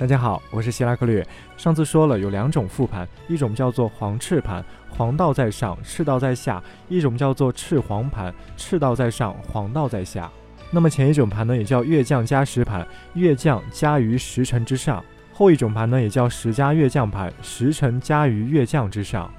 大家好，我是希拉克略。上次说了有两种复盘，一种叫做黄赤盘，黄道在上，赤道在下；一种叫做赤黄盘，赤道在上，黄道在下。那么前一种盘呢，也叫月降加时盘，月降加于时辰之上；后一种盘呢，也叫时加月降盘，时辰加于月降之上。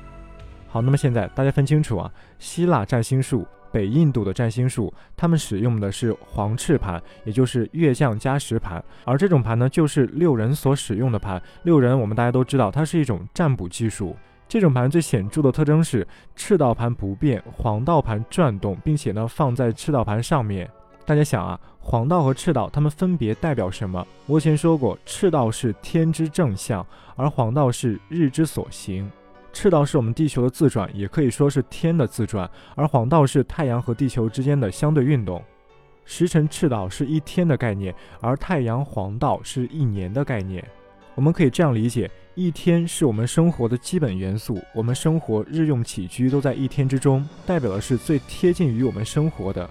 好，那么现在大家分清楚啊，希腊占星术。北印度的占星术，他们使用的是黄赤盘，也就是月相加时盘，而这种盘呢，就是六人所使用的盘。六人我们大家都知道，它是一种占卜技术。这种盘最显著的特征是赤道盘不变，黄道盘转动，并且呢放在赤道盘上面。大家想啊，黄道和赤道它们分别代表什么？我以前说过，赤道是天之正向，而黄道是日之所行。赤道是我们地球的自转，也可以说是天的自转，而黄道是太阳和地球之间的相对运动。时辰赤道是一天的概念，而太阳黄道是一年的概念。我们可以这样理解：一天是我们生活的基本元素，我们生活日用起居都在一天之中，代表的是最贴近于我们生活的。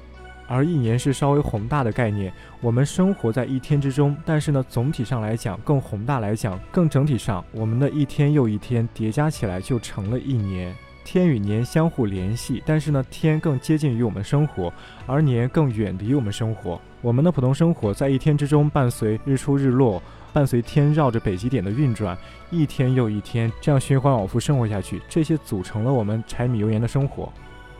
而一年是稍微宏大的概念，我们生活在一天之中，但是呢，总体上来讲，更宏大来讲，更整体上，我们的一天又一天叠加起来就成了一年。天与年相互联系，但是呢，天更接近于我们生活，而年更远离我们生活。我们的普通生活在一天之中，伴随日出日落，伴随天绕着北极点的运转，一天又一天，这样循环往复生活下去，这些组成了我们柴米油盐的生活。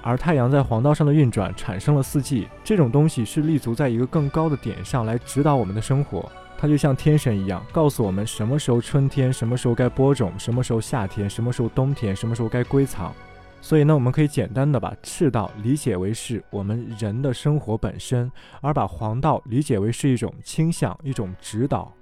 而太阳在黄道上的运转产生了四季，这种东西是立足在一个更高的点上来指导我们的生活。它就像天神一样，告诉我们什么时候春天，什么时候该播种，什么时候夏天，什么时候冬天，什么时候该归藏。所以呢，我们可以简单的把赤道理解为是我们人的生活本身，而把黄道理解为是一种倾向，一种指导。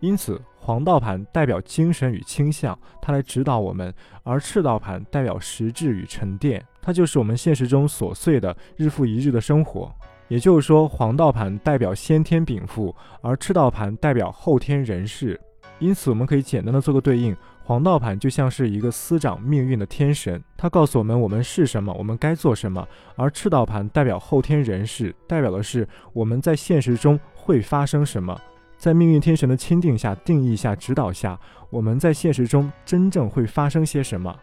因此，黄道盘代表精神与倾向，它来指导我们；而赤道盘代表实质与沉淀，它就是我们现实中琐碎的日复一日的生活。也就是说，黄道盘代表先天禀赋，而赤道盘代表后天人事。因此，我们可以简单的做个对应：黄道盘就像是一个司掌命运的天神，它告诉我们我们是什么，我们该做什么；而赤道盘代表后天人事，代表的是我们在现实中会发生什么。在命运天神的钦定下、定义下、指导下，我们在现实中真正会发生些什么？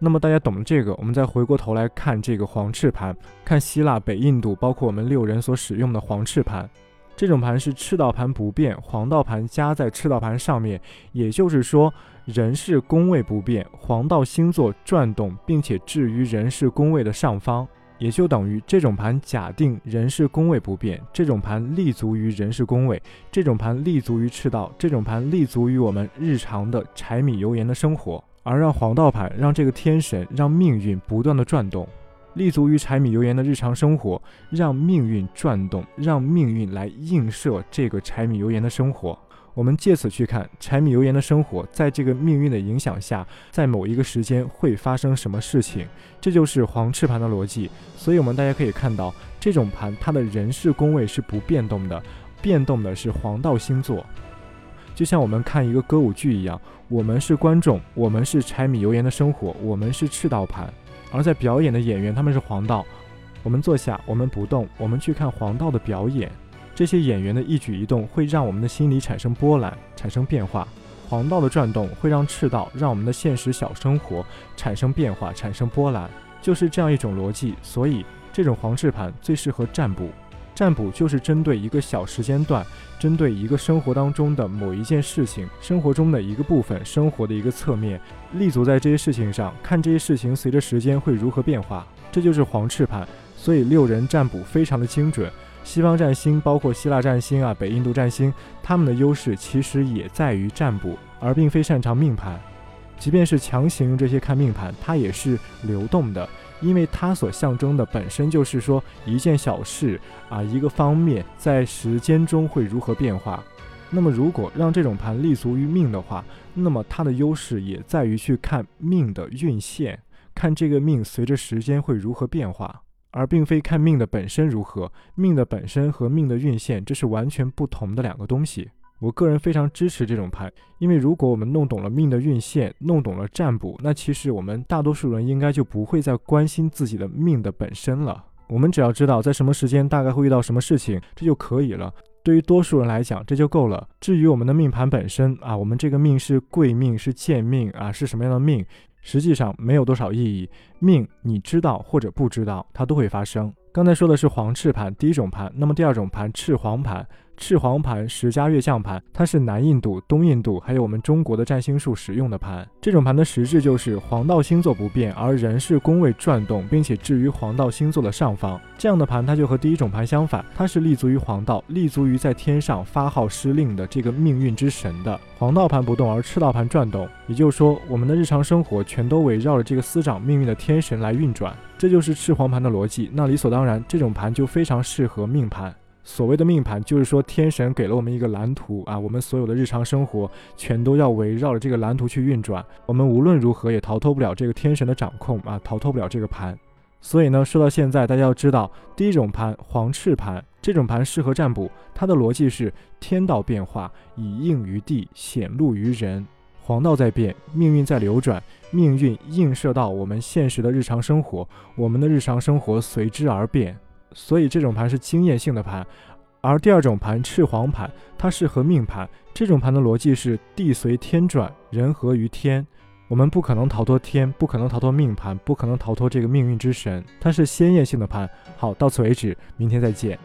那么大家懂了这个，我们再回过头来看这个黄赤盘，看希腊、北印度，包括我们六人所使用的黄赤盘。这种盘是赤道盘不变，黄道盘加在赤道盘上面，也就是说，人事宫位不变，黄道星座转动，并且置于人事宫位的上方。也就等于这种盘假定人事宫位不变，这种盘立足于人事宫位，这种盘立足于赤道，这种盘立足于我们日常的柴米油盐的生活，而让黄道盘让这个天神让命运不断的转动，立足于柴米油盐的日常生活，让命运转动，让命运来映射这个柴米油盐的生活。我们借此去看柴米油盐的生活，在这个命运的影响下，在某一个时间会发生什么事情，这就是黄赤盘的逻辑。所以，我们大家可以看到，这种盘它的人事宫位是不变动的，变动的是黄道星座。就像我们看一个歌舞剧一样，我们是观众，我们是柴米油盐的生活，我们是赤道盘，而在表演的演员他们是黄道。我们坐下，我们不动，我们去看黄道的表演。这些演员的一举一动会让我们的心理产生波澜，产生变化。黄道的转动会让赤道，让我们的现实小生活产生变化，产生波澜，就是这样一种逻辑。所以，这种黄赤盘最适合占卜。占卜就是针对一个小时间段，针对一个生活当中的某一件事情，生活中的一个部分，生活的一个侧面，立足在这些事情上，看这些事情随着时间会如何变化。这就是黄赤盘。所以，六人占卜非常的精准。西方占星，包括希腊占星啊、北印度占星，他们的优势其实也在于占卜，而并非擅长命盘。即便是强行用这些看命盘，它也是流动的，因为它所象征的本身就是说一件小事啊，一个方面在时间中会如何变化。那么，如果让这种盘立足于命的话，那么它的优势也在于去看命的运线，看这个命随着时间会如何变化。而并非看命的本身如何，命的本身和命的运线，这是完全不同的两个东西。我个人非常支持这种牌，因为如果我们弄懂了命的运线，弄懂了占卜，那其实我们大多数人应该就不会再关心自己的命的本身了。我们只要知道在什么时间大概会遇到什么事情，这就可以了。对于多数人来讲，这就够了。至于我们的命盘本身啊，我们这个命是贵命是贱命啊，是什么样的命，实际上没有多少意义。命你知道或者不知道，它都会发生。刚才说的是黄赤盘，第一种盘。那么第二种盘赤黄盘，赤黄盘十家月相盘，它是南印度、东印度还有我们中国的占星术使用的盘。这种盘的实质就是黄道星座不变，而人是宫位转动，并且置于黄道星座的上方。这样的盘，它就和第一种盘相反，它是立足于黄道，立足于在天上发号施令的这个命运之神的。黄道盘不动，而赤道盘转动，也就是说，我们的日常生活全都围绕着这个司掌命运的天神来运转。这就是赤黄盘的逻辑。那理所当然，这种盘就非常适合命盘。所谓的命盘，就是说天神给了我们一个蓝图啊，我们所有的日常生活全都要围绕着这个蓝图去运转。我们无论如何也逃脱不了这个天神的掌控啊，逃脱不了这个盘。所以呢，说到现在，大家要知道，第一种盘黄赤盘，这种盘适合占卜。它的逻辑是天道变化，以应于地，显露于人。黄道在变，命运在流转，命运映射到我们现实的日常生活，我们的日常生活随之而变。所以这种盘是经验性的盘。而第二种盘赤黄盘，它适合命盘。这种盘的逻辑是地随天转，人合于天。我们不可能逃脱天，不可能逃脱命盘，不可能逃脱这个命运之神。它是先验性的盘。好，到此为止，明天再见。